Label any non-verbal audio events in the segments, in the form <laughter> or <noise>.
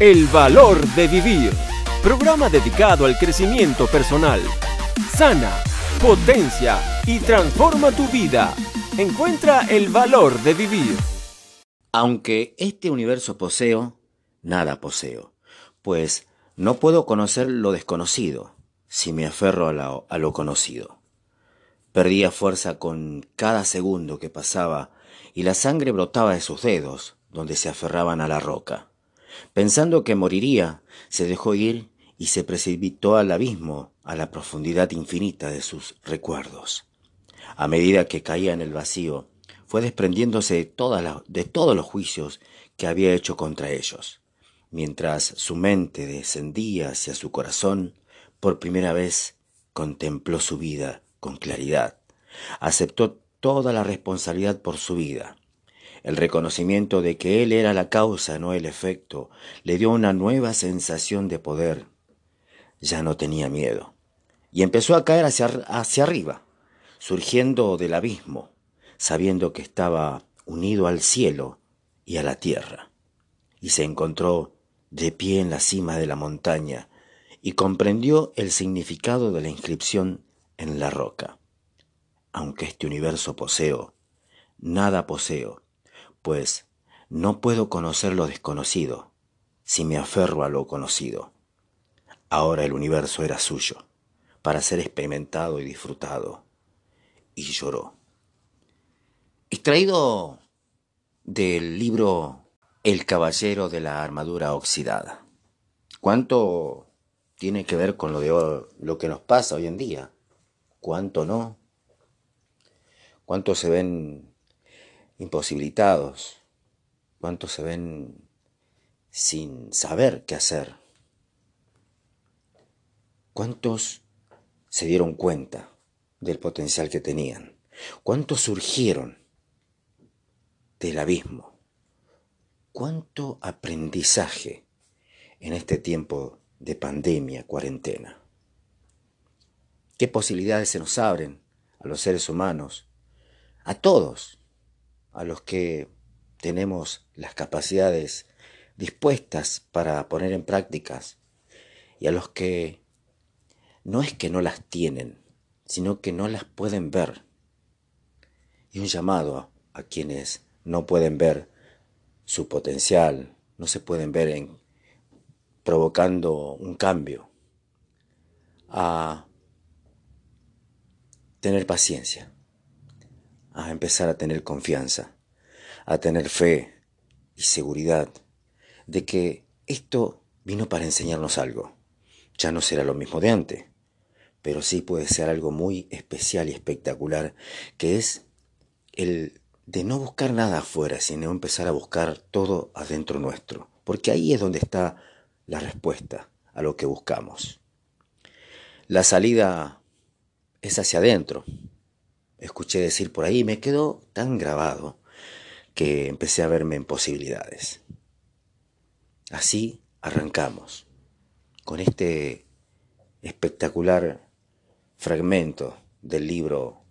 El valor de vivir. Programa dedicado al crecimiento personal. Sana, potencia y transforma tu vida. Encuentra el valor de vivir. Aunque este universo poseo, nada poseo, pues no puedo conocer lo desconocido si me aferro a, a lo conocido. Perdía fuerza con cada segundo que pasaba y la sangre brotaba de sus dedos, donde se aferraban a la roca. Pensando que moriría, se dejó ir y se precipitó al abismo, a la profundidad infinita de sus recuerdos. A medida que caía en el vacío, fue desprendiéndose de, de todos los juicios que había hecho contra ellos. Mientras su mente descendía hacia su corazón, por primera vez contempló su vida con claridad. Aceptó toda la responsabilidad por su vida. El reconocimiento de que él era la causa, no el efecto, le dio una nueva sensación de poder. Ya no tenía miedo. Y empezó a caer hacia, hacia arriba, surgiendo del abismo, sabiendo que estaba unido al cielo y a la tierra. Y se encontró de pie en la cima de la montaña y comprendió el significado de la inscripción en la roca aunque este universo poseo, nada poseo, pues no puedo conocer lo desconocido si me aferro a lo conocido. Ahora el universo era suyo, para ser experimentado y disfrutado, y lloró. Extraído del libro El caballero de la armadura oxidada. ¿Cuánto tiene que ver con lo, de, lo que nos pasa hoy en día? ¿Cuánto no? cuántos se ven imposibilitados, cuántos se ven sin saber qué hacer, cuántos se dieron cuenta del potencial que tenían, cuántos surgieron del abismo, cuánto aprendizaje en este tiempo de pandemia, cuarentena. ¿Qué posibilidades se nos abren a los seres humanos a todos, a los que tenemos las capacidades dispuestas para poner en prácticas y a los que no es que no las tienen, sino que no las pueden ver. Y un llamado a, quienes no pueden ver su potencial, no se pueden ver en provocando un cambio, a tener paciencia a empezar a tener confianza, a tener fe y seguridad de que esto vino para enseñarnos algo. Ya no será lo mismo de antes, pero sí puede ser algo muy especial y espectacular, que es el de no buscar nada afuera, sino empezar a buscar todo adentro nuestro, porque ahí es donde está la respuesta a lo que buscamos. La salida es hacia adentro, escuché decir por ahí, me quedó tan grabado que empecé a verme en posibilidades. Así arrancamos con este espectacular fragmento del libro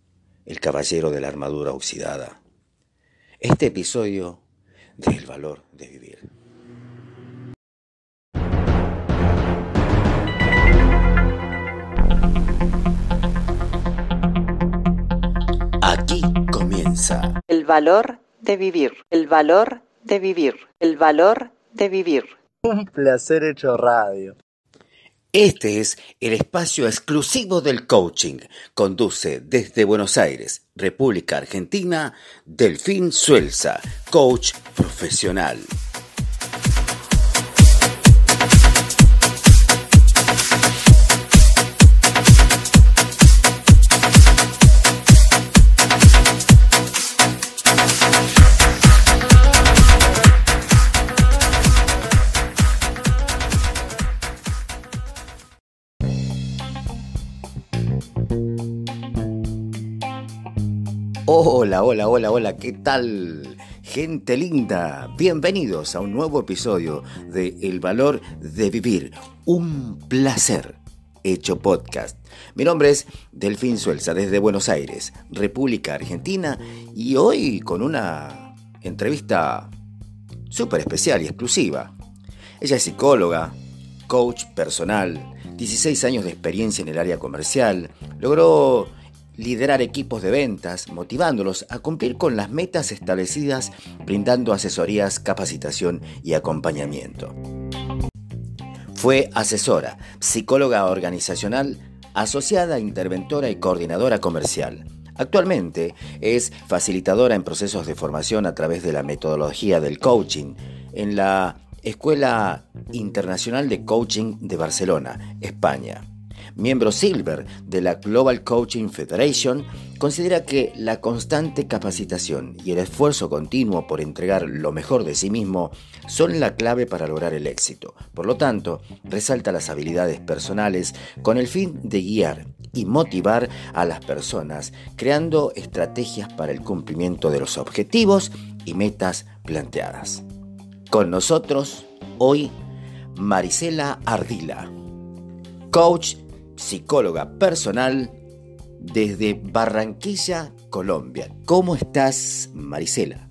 El Caballero de la Armadura Oxidada. Este episodio del valor de vivir. El valor de vivir, el valor de vivir, el valor de vivir. Un placer hecho radio. Este es el espacio exclusivo del coaching. Conduce desde Buenos Aires, República Argentina, Delfín Suelza, coach profesional. Hola, hola, hola, hola, ¿qué tal? Gente linda, bienvenidos a un nuevo episodio de El Valor de Vivir, un placer hecho podcast. Mi nombre es Delfín Suelza desde Buenos Aires, República Argentina, y hoy con una entrevista súper especial y exclusiva. Ella es psicóloga, coach personal, 16 años de experiencia en el área comercial, logró liderar equipos de ventas, motivándolos a cumplir con las metas establecidas, brindando asesorías, capacitación y acompañamiento. Fue asesora, psicóloga organizacional, asociada, interventora y coordinadora comercial. Actualmente es facilitadora en procesos de formación a través de la metodología del coaching en la Escuela Internacional de Coaching de Barcelona, España. Miembro Silver de la Global Coaching Federation, considera que la constante capacitación y el esfuerzo continuo por entregar lo mejor de sí mismo son la clave para lograr el éxito. Por lo tanto, resalta las habilidades personales con el fin de guiar y motivar a las personas, creando estrategias para el cumplimiento de los objetivos y metas planteadas. Con nosotros hoy Marisela Ardila, coach, psicóloga personal desde Barranquilla, Colombia. ¿Cómo estás, Marisela?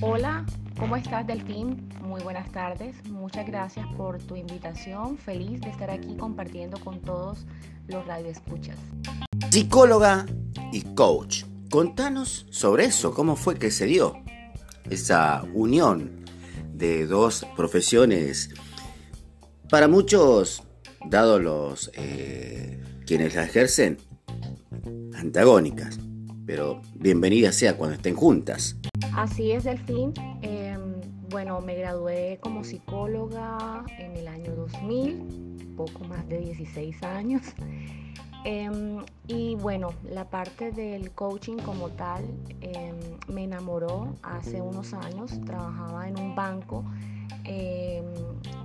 Hola, ¿cómo estás, Delfín? Muy buenas tardes. Muchas gracias por tu invitación. Feliz de estar aquí compartiendo con todos los radioescuchas. Psicóloga y coach. Contanos sobre eso, cómo fue que se dio esa unión de dos profesiones, para muchos, dado los eh, quienes la ejercen, antagónicas, pero bienvenida sea cuando estén juntas. Así es, Delfín. Eh, bueno, me gradué como psicóloga en el año 2000, poco más de 16 años. Em, y bueno, la parte del coaching como tal em, me enamoró hace unos años. Trabajaba en un banco, em,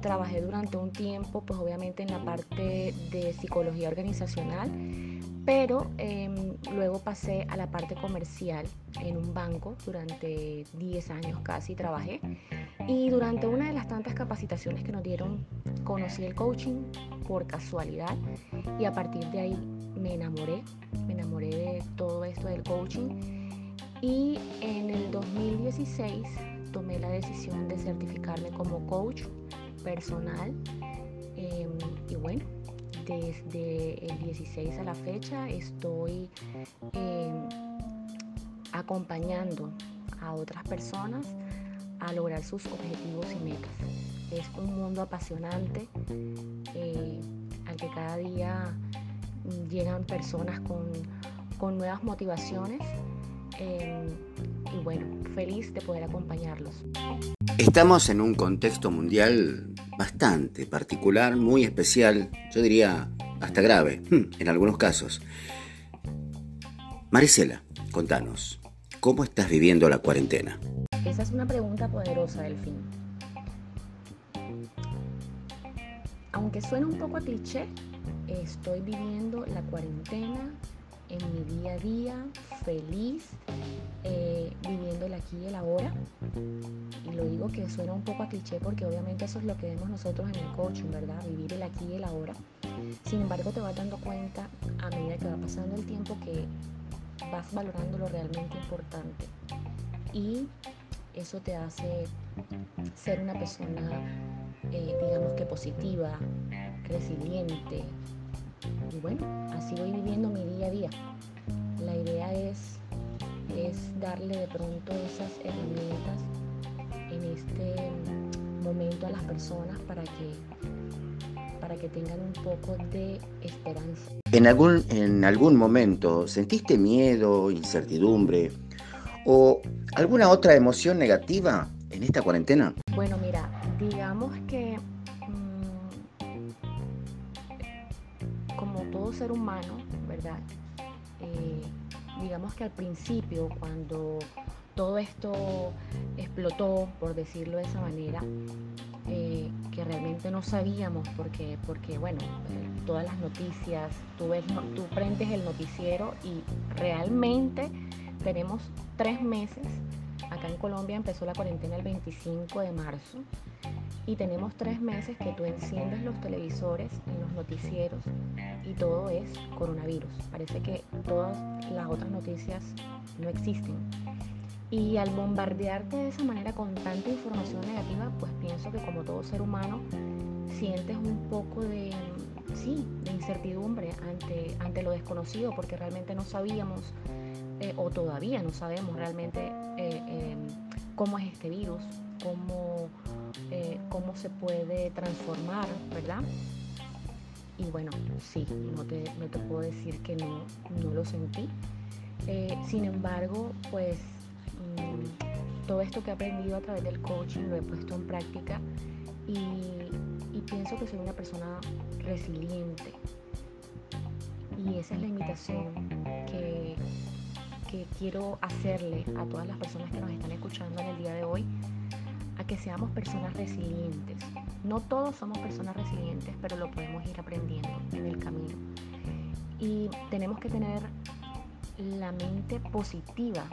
trabajé durante un tiempo, pues obviamente en la parte de psicología organizacional, pero luego pasé a la parte comercial en un banco durante 10 años casi trabajé. Y durante una de las tantas capacitaciones que nos dieron, conocí el coaching por casualidad y a partir de ahí me enamoré, me enamoré de todo esto del coaching. Y en el 2016 tomé la decisión de certificarme como coach personal em, y bueno, desde el 16 a la fecha estoy em, acompañando a otras personas a lograr sus objetivos y metas. Es un mundo apasionante eh, al que cada día llegan personas con, nuevas motivaciones eh, y bueno, feliz de poder acompañarlos. Estamos en un contexto mundial bastante particular, muy especial, yo diría hasta grave, hmm, en algunos casos. Marisela, contanos, ¿cómo estás viviendo la cuarentena? Esa es una pregunta poderosa, Delfín. Aunque suena un poco a cliché, estoy viviendo la cuarentena en mi día a día, feliz, eh, viviendo el aquí y el ahora. Y lo digo que suena un poco a cliché porque obviamente eso es lo que vemos nosotros en el coaching, ¿verdad? Vivir el aquí y el ahora. Sin embargo, te vas dando cuenta a medida que va pasando el tiempo que vas valorando lo realmente importante. Y eso te hace ser una persona, eh, digamos que positiva, resiliente. Y bueno, así voy viviendo mi día a día. La idea es, es darle de pronto esas herramientas en este momento a las personas para que, para que tengan un poco de esperanza. ¿En algún, en algún momento sentiste miedo, incertidumbre o alguna otra emoción negativa en esta cuarentena? Bueno, mira, digamos que mm, como todo ser humano, ¿verdad? Eh, digamos que al principio, cuando todo esto explotó, por decirlo de esa manera, eh, que realmente no sabíamos porque, porque bueno, eh, todas las noticias, tú, ves, tú prendes el noticiero y realmente tenemos tres meses. Acá en Colombia empezó la cuarentena el 25 de marzo y tenemos tres meses que tú enciendes los televisores en los noticieros y todo es coronavirus. Parece que todas las otras noticias no existen. Y al bombardearte de esa manera con tanta información negativa, pues pienso que como todo ser humano sientes un poco de, sí, de incertidumbre ante, ante lo desconocido, porque realmente no sabíamos eh, o todavía no sabemos realmente eh, em, cómo es este virus, cómo, eh, cómo se puede transformar, ¿verdad? Y bueno, sí, no te, no te puedo decir que no, no lo sentí. sin embargo, pues mm, todo esto que he aprendido a través del coaching lo he puesto en práctica y, y pienso que soy una persona resiliente. Y esa es la invitación que, que quiero hacerle a todas las personas que nos están escuchando en el día de hoy, a que seamos personas resilientes. No todos somos personas resilientes, pero lo podemos ir aprendiendo en el camino. Y tenemos que tener la mente positiva,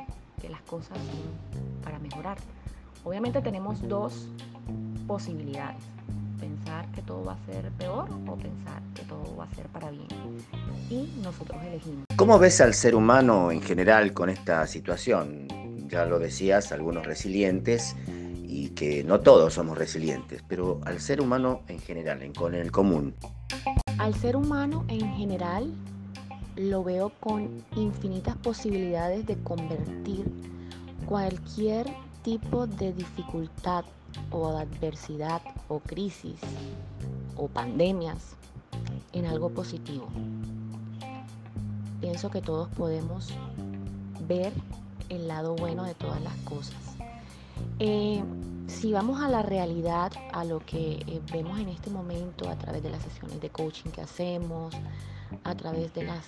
que las cosas son para mejorar. Obviamente tenemos dos posibilidades que todo va a ser peor o pensar que todo va a ser para bien. Y nosotros elegimos. ¿Cómo ves al ser humano en general con esta situación? Ya lo decías, algunos resilientes y que no todos somos resilientes, pero al ser humano en general, en, con el común. Al ser humano en general lo veo con infinitas posibilidades de convertir cualquier tipo de dificultad o adversidad o crisis o pandemias en algo positivo. Pienso que todos podemos ver el lado bueno de todas las cosas. Eh, si vamos a la realidad, a lo que eh, vemos en este momento a través de las sesiones de coaching que hacemos, a través de las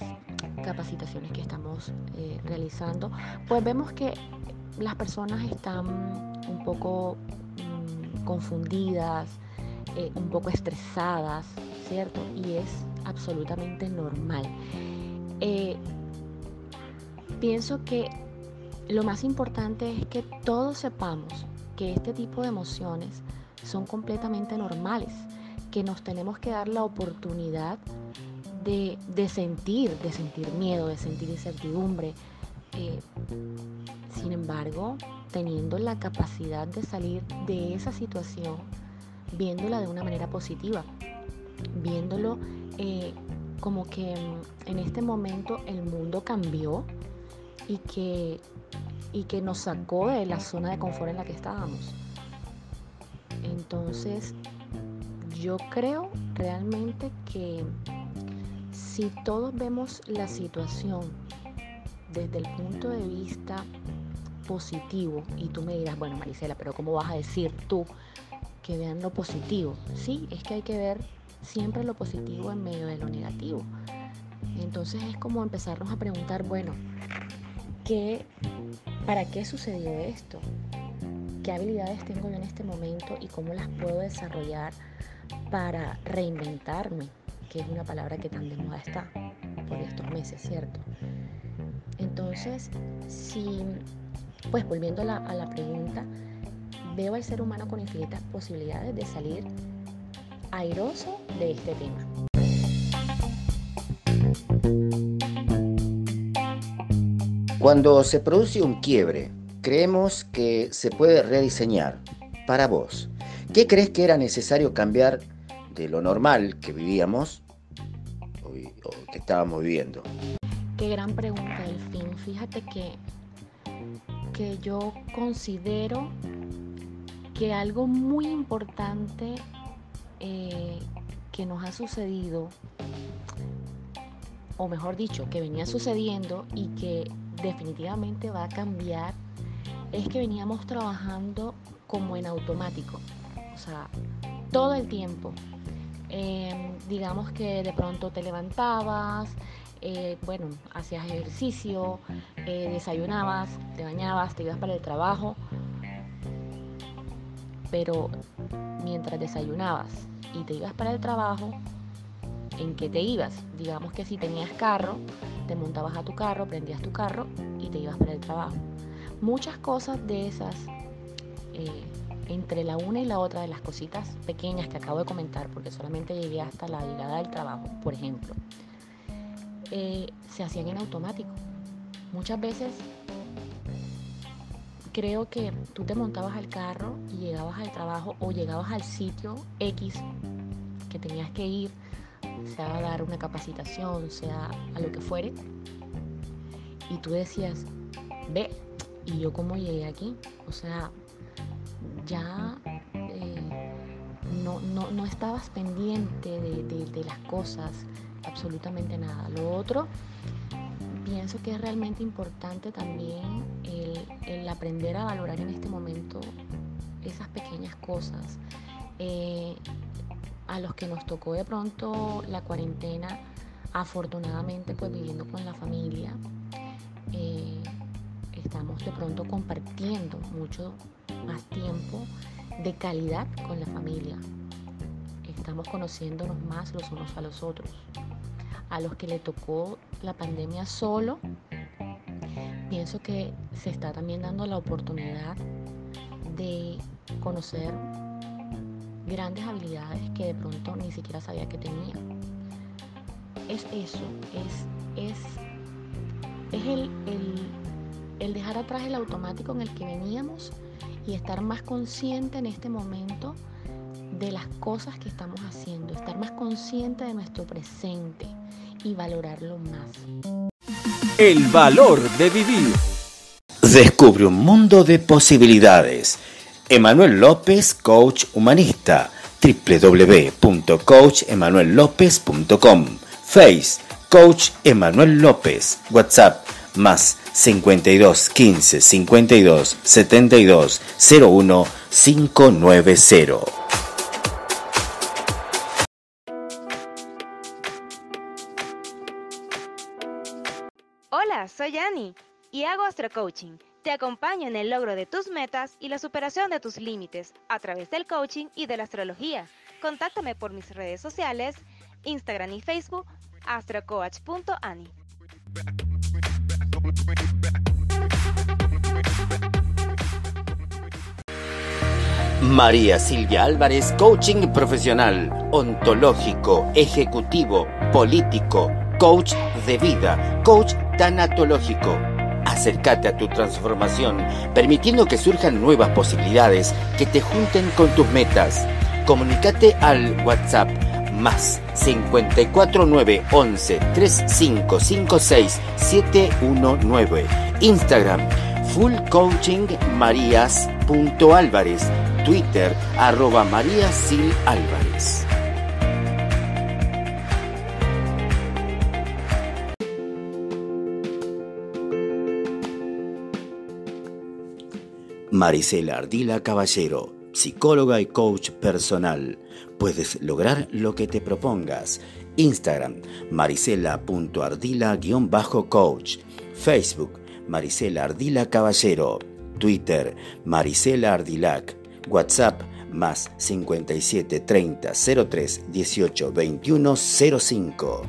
capacitaciones que estamos eh, realizando, pues vemos que las personas están un poco confundidas, eh, un poco estresadas, ¿cierto? Y es absolutamente normal. Eh, pienso que lo más importante es que todos sepamos que este tipo de emociones son completamente normales, que nos tenemos que dar la oportunidad de, sentir, de sentir miedo, de sentir incertidumbre. Eh, sin embargo, teniendo la capacidad de salir de esa situación, viéndola de una manera positiva, viéndolo eh, como que en este momento el mundo cambió y que, y que nos sacó de la zona de confort en la que estábamos. Entonces, yo creo realmente que si todos vemos la situación desde el punto de vista positivo y tú me dirás, bueno Marisela, pero ¿cómo vas a decir tú que vean lo positivo? Sí, es que hay que ver siempre lo positivo en medio de lo negativo. Entonces es como empezarnos a preguntar, bueno, ¿qué, ¿para qué sucedió esto? ¿Qué habilidades tengo yo en este momento y cómo las puedo desarrollar para reinventarme? Que es una palabra que tan de moda está por estos meses, ¿cierto? Entonces, si pues volviendo a la, pregunta, veo al ser humano con infinitas posibilidades de salir airoso de este tema. Cuando se produce un quiebre, creemos que se puede rediseñar. Para vos, ¿qué crees que era necesario cambiar de lo normal que vivíamos o, que estábamos viviendo? Qué gran pregunta, Delfín. Fíjate que que yo considero que algo muy importante eh, que nos ha sucedido, o mejor dicho, que venía sucediendo y que definitivamente va a cambiar, es que veníamos trabajando como en automático, o sea, todo el tiempo. Em, digamos que de pronto te levantabas, eh, bueno, hacías ejercicio, eh, desayunabas, te bañabas, te ibas para el trabajo, pero mientras desayunabas y te ibas para el trabajo, ¿en qué te ibas? Digamos que si tenías carro, te montabas a tu carro, prendías tu carro y te ibas para el trabajo. Muchas cosas de esas, eh, entre la una y la otra de las cositas pequeñas que acabo de comentar, porque solamente llegué hasta la llegada del trabajo, por ejemplo, eh, se hacían en automático. Muchas veces creo que tú te montabas al carro y llegabas al trabajo o llegabas al sitio X que tenías que ir, sea a dar una capacitación, sea a lo que fuere, y tú decías, ve, ¿y yo cómo llegué aquí? O sea, ya eh, no, no, estabas pendiente de las cosas, absolutamente nada. Lo otro pienso que es realmente importante también el, aprender a valorar en este momento esas pequeñas cosas. Eh, a los que nos tocó de pronto la cuarentena, afortunadamente pues viviendo con la familia, eh, estamos de pronto compartiendo mucho más tiempo de calidad con la familia. Estamos conociéndonos más los unos a los otros a los que le tocó la pandemia solo, pienso que se está también dando la oportunidad de conocer grandes habilidades que de pronto ni siquiera sabía que tenía. Es eso, es, es, es el, el dejar atrás el automático en el que veníamos y estar más consciente en este momento de las cosas que estamos haciendo, estar más consciente de nuestro presente y valorarlo más. El valor de vivir. Descubre un mundo de posibilidades. Emanuel López, coach humanista. www.coachemanuellopez.com Face, Coach Emanuel López. WhatsApp, más 52 15 52 72 01 590. Y hago Astro Coaching. Te acompaño en el logro de tus metas y la superación de tus límites a través del coaching y de la astrología. Contáctame por mis redes sociales, Instagram y Facebook, astrocoach.ani. María Silvia Álvarez, coaching profesional, ontológico, ejecutivo, político, coach de vida, coach tanatológico. Acércate a tu transformación, permitiendo que surjan nuevas posibilidades que te junten con tus metas. Comunícate al WhatsApp más 54911 3556 719. Instagram Full Coaching Marías.álvarez. Twitter arroba María. Marisela Ardila Caballero, psicóloga y coach personal. Puedes lograr lo que te propongas. Instagram, marisela.ardila-coach. Facebook, Marisela Ardila Caballero. Twitter, Marisela Ardilac. WhatsApp, más 57 30 03 18 21 05.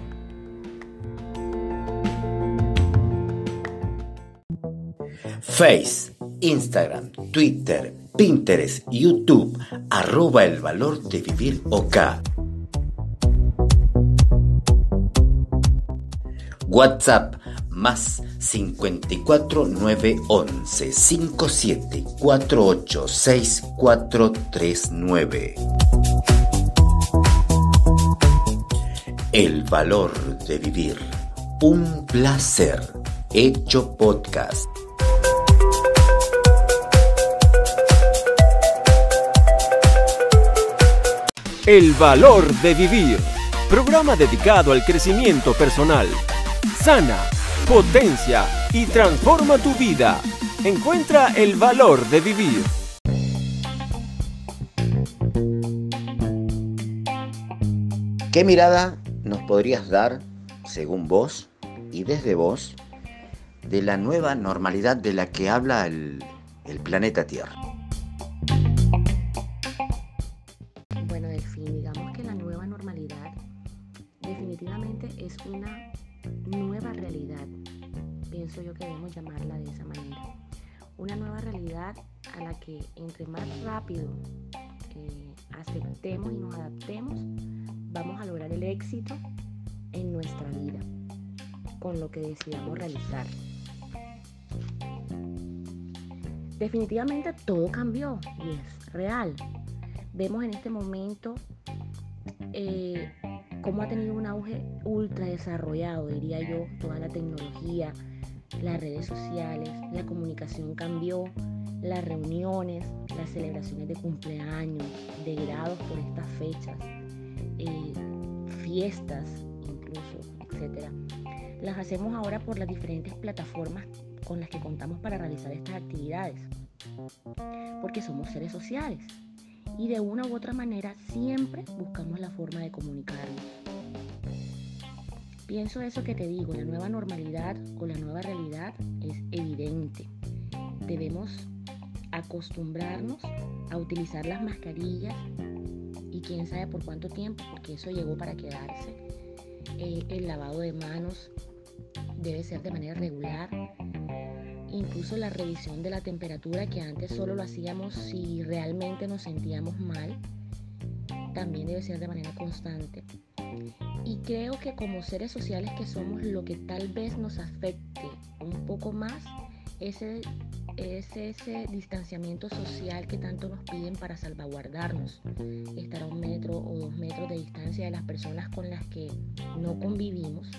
Face Instagram, Twitter, Pinterest, YouTube, arroba el valor de vivir OK. WhatsApp más 54 911 57 48 6439. El valor de vivir. Un placer. Hecho podcast. El valor de vivir. Programa dedicado al crecimiento personal. Sana, potencia y transforma tu vida. Encuentra el valor de vivir. ¿Qué mirada nos podrías dar, según vos y desde vos, de la nueva normalidad de la que habla el, planeta Tierra? Todo cambió y es real. Vemos en este momento eh, cómo ha tenido un auge ultra desarrollado, diría yo, toda la tecnología, las redes sociales, la comunicación cambió, las reuniones, las celebraciones de cumpleaños, de grados por estas fechas, eh, fiestas incluso, etc. Las hacemos ahora por las diferentes plataformas con las que contamos para realizar estas actividades, porque somos seres sociales y de una u otra manera siempre buscamos la forma de comunicarnos. Pienso eso que te digo, la nueva normalidad o la nueva realidad es evidente. Debemos acostumbrarnos a utilizar las mascarillas y quién sabe por cuánto tiempo, porque eso llegó para quedarse. Eh, el lavado de manos debe ser de manera regular. Incluso la revisión de la temperatura, que antes solo lo hacíamos si realmente nos sentíamos mal, también debe ser de manera constante. Y creo que como seres sociales que somos, lo que tal vez nos afecte un poco más es, es ese distanciamiento social que tanto nos piden para salvaguardarnos. Estar a un metro o dos metros de distancia de las personas con las que no convivimos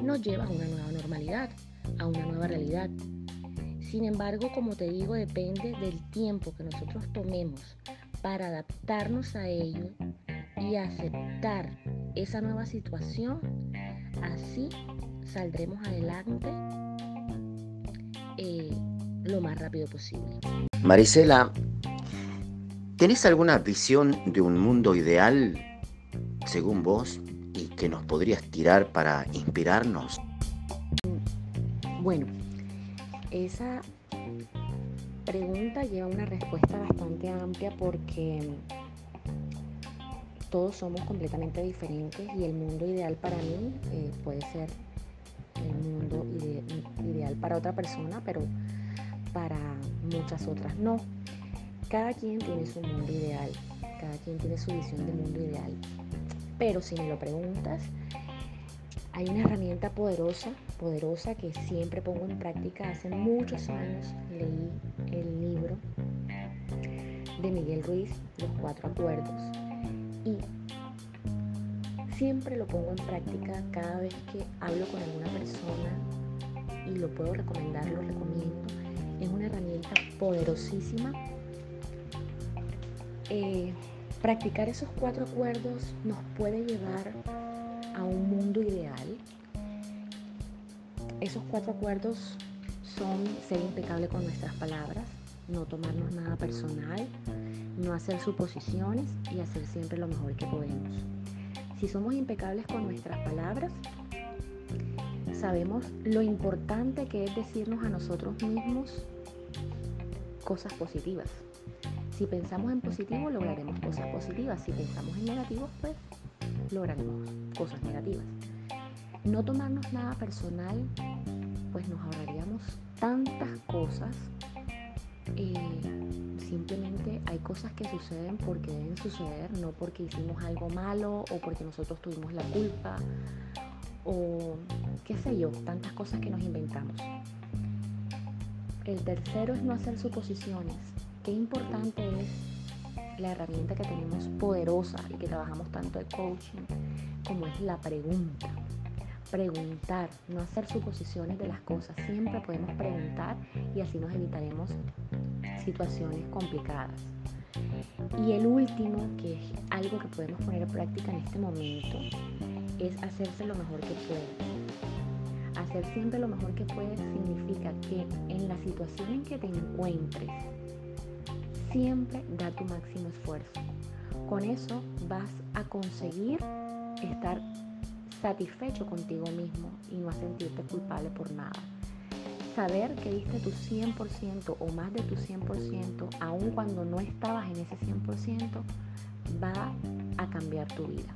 nos lleva a una nueva normalidad, a una nueva realidad. Sin embargo, como te digo, depende del tiempo que nosotros tomemos para adaptarnos a ello y aceptar esa nueva situación, así saldremos adelante eh, lo más rápido posible. Marisela, ¿tenés alguna visión de un mundo ideal, según vos, y que nos podrías tirar para inspirarnos? Bueno, esa pregunta lleva una respuesta bastante amplia porque todos somos completamente diferentes y el mundo ideal para mí eh, puede ser el mundo ideal para otra persona, pero para muchas otras no. Cada quien tiene su mundo ideal, cada quien tiene su visión de mundo ideal. Pero si me lo preguntas, hay una herramienta poderosa, poderosa que siempre pongo en práctica. Hace muchos años leí el libro de Miguel Ruiz, Los Cuatro Acuerdos, y siempre lo pongo en práctica cada vez que hablo con alguna persona y lo puedo recomendar, lo recomiendo. Es una herramienta poderosísima. Eh, practicar esos cuatro acuerdos nos puede llevar a un mundo ideal. Esos cuatro acuerdos son ser impecable con nuestras palabras, no tomarnos nada personal, no hacer suposiciones y hacer siempre lo mejor que podemos. Si somos impecables con nuestras palabras, sabemos lo importante que es decirnos a nosotros mismos cosas positivas. Si pensamos en positivo, lograremos cosas positivas. Si pensamos en negativo, pues lograremos cosas negativas. No tomarnos nada personal, pues nos ahorraríamos tantas cosas eh, simplemente hay cosas que suceden porque deben suceder, no porque hicimos algo malo o porque nosotros tuvimos la culpa o qué sé yo, tantas cosas que nos inventamos. El tercero es no hacer suposiciones. Qué importante es la herramienta que tenemos poderosa y que trabajamos tanto el coaching como es la pregunta preguntar, no hacer suposiciones de las cosas. Siempre podemos preguntar y así nos evitaremos situaciones complicadas. Y el último, que es algo que podemos poner en práctica en este momento, es hacerse lo mejor que puede. Hacer siempre lo mejor que puedes significa que en la situación en que te encuentres, siempre da tu máximo esfuerzo. Con eso vas a conseguir estar satisfecho contigo mismo y no a sentirte culpable por nada. Saber que diste tu 100% o más de tu 100%, aun cuando no estabas en ese 100%, va a cambiar tu vida.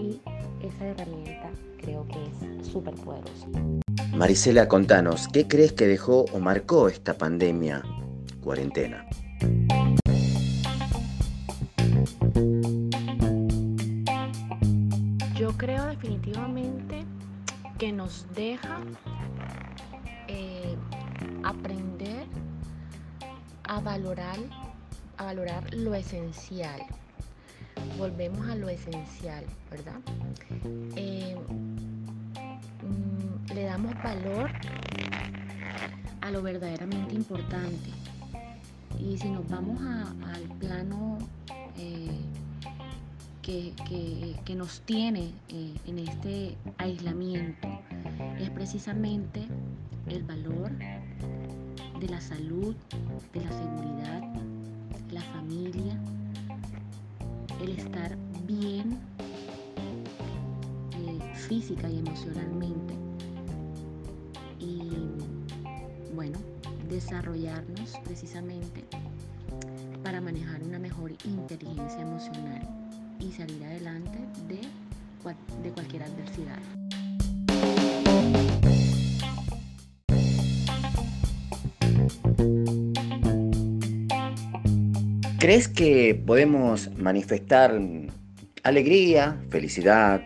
Y esa herramienta creo que es súper poderosa. Marisela, contanos, ¿qué crees que dejó o marcó esta pandemia, cuarentena? Esencial. Volvemos a lo esencial, ¿verdad? Eh, mm, le damos valor a lo verdaderamente importante. Y si nos vamos al plano eh, que, nos tiene eh, en este aislamiento, es precisamente el valor de la salud, de la seguridad, la familia, el estar bien eh, física y emocionalmente. Y bueno, desarrollarnos precisamente para manejar una mejor inteligencia emocional y salir adelante de, de cualquier adversidad. ¿Crees que podemos manifestar alegría, felicidad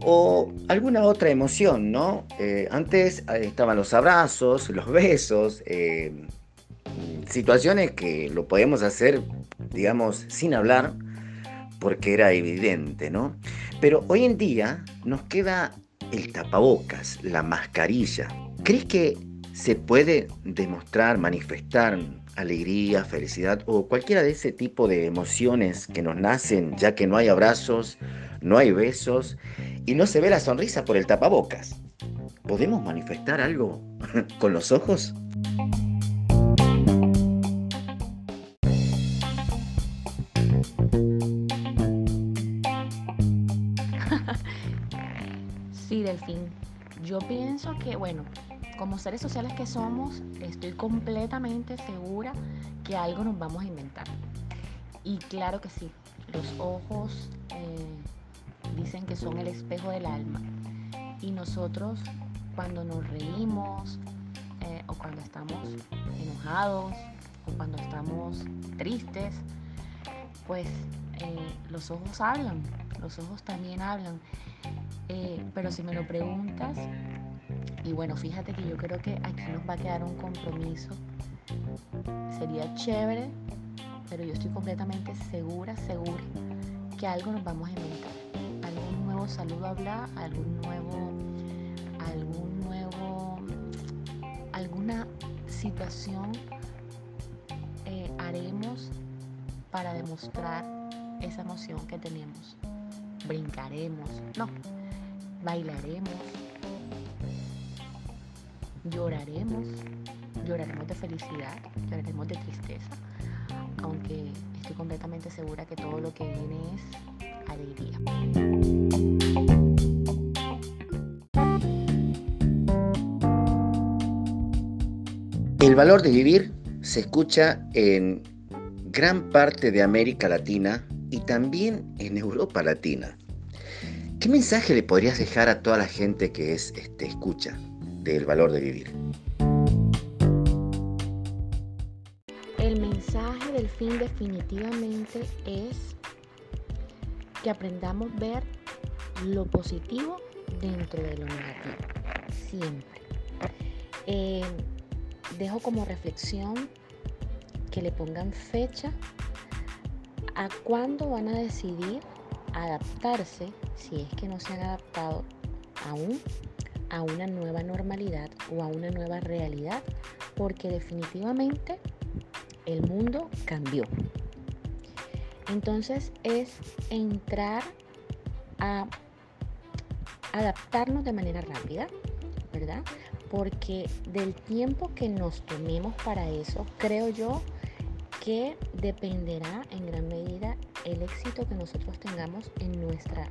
o alguna otra emoción, no? Eh, antes eh, estaban los abrazos, los besos, eh, situaciones que lo podemos hacer, digamos, sin hablar, porque era evidente, ¿no? Pero hoy en día nos queda el tapabocas, la mascarilla. ¿Crees que se puede demostrar, manifestar alegría, felicidad o cualquiera de ese tipo de emociones que nos nacen ya que no hay abrazos, no hay besos y no se ve la sonrisa por el tapabocas. ¿Podemos manifestar algo <laughs> con los ojos? <laughs> Sí, Delfín. Yo pienso que, bueno, como seres sociales que somos, estoy completamente segura que algo nos vamos a inventar. Y claro que sí, los ojos eh, dicen que son el espejo del alma. Y nosotros cuando nos reímos eh, o cuando estamos enojados o cuando estamos tristes, pues eh, los ojos hablan, los ojos también hablan. pero si me lo preguntas, y bueno, fíjate que yo creo que aquí nos va a quedar un compromiso. Sería chévere, pero yo estoy completamente segura, segura que algo nos vamos a inventar. Algún nuevo saludo a hablar, algún nuevo, algún nuevo, alguna situación eh, haremos para demostrar esa emoción que tenemos. Brincaremos, no, bailaremos, lloraremos, lloraremos de felicidad, lloraremos de tristeza, aunque estoy completamente segura que todo lo que viene es alegría. El valor de vivir se escucha en gran parte de América Latina y también en Europa Latina. ¿Qué mensaje le podrías dejar a toda la gente que es este, escucha? Del valor de vivir. El mensaje del fin definitivamente es que aprendamos a ver lo positivo dentro de lo negativo, siempre. Eh, dejo como reflexión que le pongan fecha a cuándo van a decidir adaptarse, si es que no se han adaptado aún a una nueva normalidad o a una nueva realidad, porque definitivamente el mundo cambió. Entonces es entrar a adaptarnos de manera rápida, ¿verdad? Porque del tiempo que nos tomemos para eso, creo yo que dependerá en gran medida el éxito que nosotros tengamos en nuestra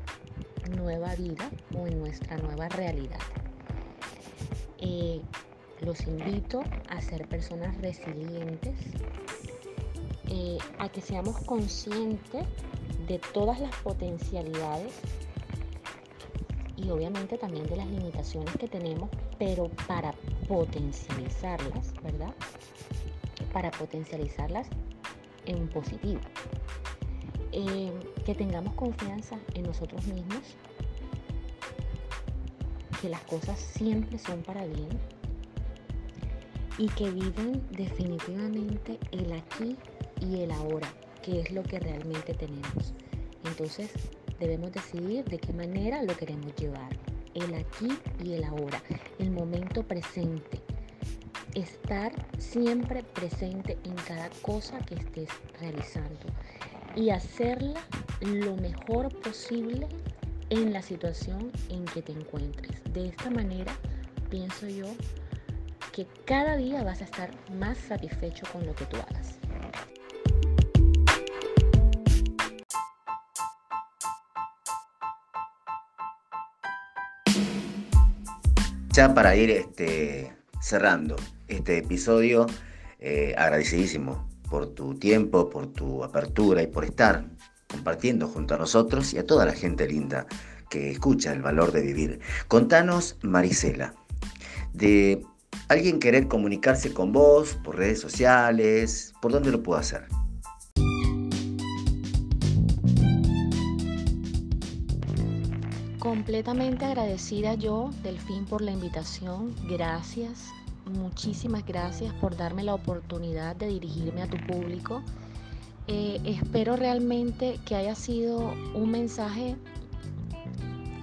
nueva vida o en nuestra nueva realidad. Eh, los invito a ser personas resilientes, eh, a que seamos conscientes de todas las potencialidades y obviamente también de las limitaciones que tenemos, pero para potencializarlas, ¿verdad? Para potencializarlas en positivo. Eh, que tengamos confianza en nosotros mismos, que las cosas siempre son para bien y que vivan definitivamente el aquí y el ahora, que es lo que realmente tenemos. Entonces debemos decidir de qué manera lo queremos llevar. El aquí y el ahora, el momento presente. Estar siempre presente en cada cosa que estés realizando y hacerla lo mejor posible en la situación en que te encuentres. De esta manera, pienso yo que cada día vas a estar más satisfecho con lo que tú hagas. Ya para ir este, cerrando este episodio, eh, agradecidísimo por tu tiempo, por tu apertura y por estar compartiendo junto a nosotros y a toda la gente linda que escucha el valor de vivir. Contanos, Marisela, de alguien querer comunicarse con vos por redes sociales, ¿por dónde lo puedo hacer? Completamente agradecida yo, Delfín, por la invitación. Gracias, muchísimas gracias por darme la oportunidad de dirigirme a tu público. Eh, espero realmente que haya sido un mensaje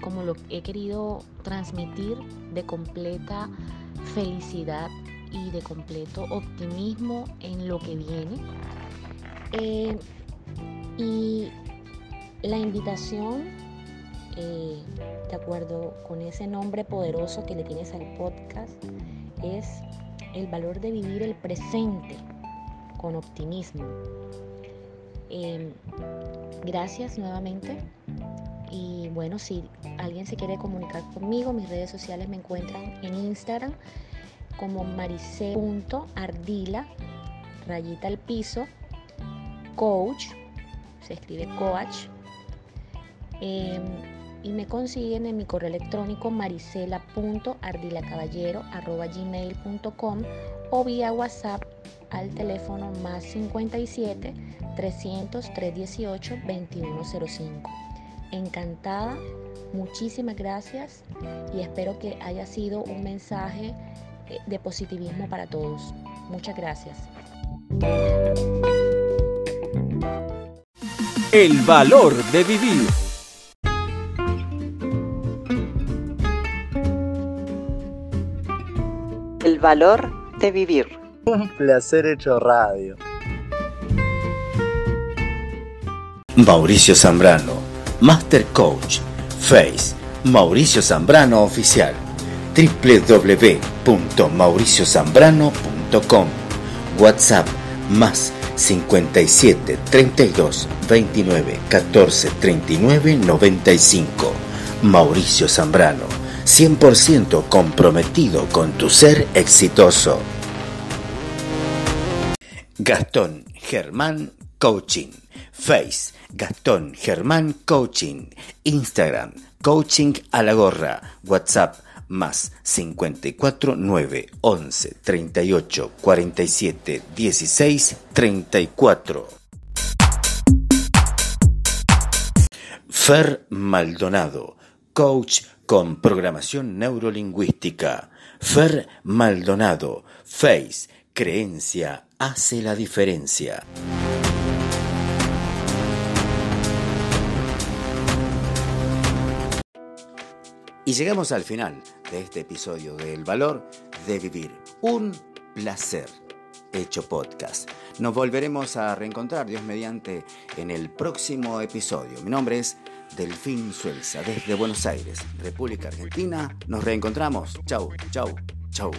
como lo he querido transmitir de completa felicidad y de completo optimismo en lo que viene. Eh, y la invitación, eh, de acuerdo con ese nombre poderoso que le tienes al podcast, es el valor de vivir el presente con optimismo. Eh, gracias nuevamente. Y bueno, si alguien se quiere comunicar conmigo, mis redes sociales me encuentran en Instagram como marice.ardila, rayita al piso, coach, se escribe coach. Em, y me consiguen en mi correo electrónico marisela.ardilacaballero.gmail.com o vía WhatsApp al teléfono más 57 300 318 2105. Encantada, muchísimas gracias y espero que haya sido un mensaje eh, de positivismo para todos. Muchas gracias. El valor de vivir. El valor de vivir. Un placer hecho radio. Mauricio Zambrano, Master Coach, Face, Mauricio Zambrano Oficial, www.mauriciozambrano.com, WhatsApp más 57 32 29 14 39 95. Mauricio Zambrano, 100% comprometido con tu ser exitoso. Gastón Germán Coaching, Face, Gastón Germán Coaching, Instagram, Coaching a la gorra, WhatsApp más 54 9 11 38 47 16 34. Fer Maldonado, coach con programación neurolingüística. Fer Maldonado, Face, creencia hace la diferencia. Y llegamos al final de este episodio de El valor de vivir. Un placer hecho podcast. Nos volveremos a reencontrar, Dios mediante, en el próximo episodio. Mi nombre es Delfín Suelza, desde Buenos Aires, República Argentina. Nos reencontramos. Chau, chau, chau.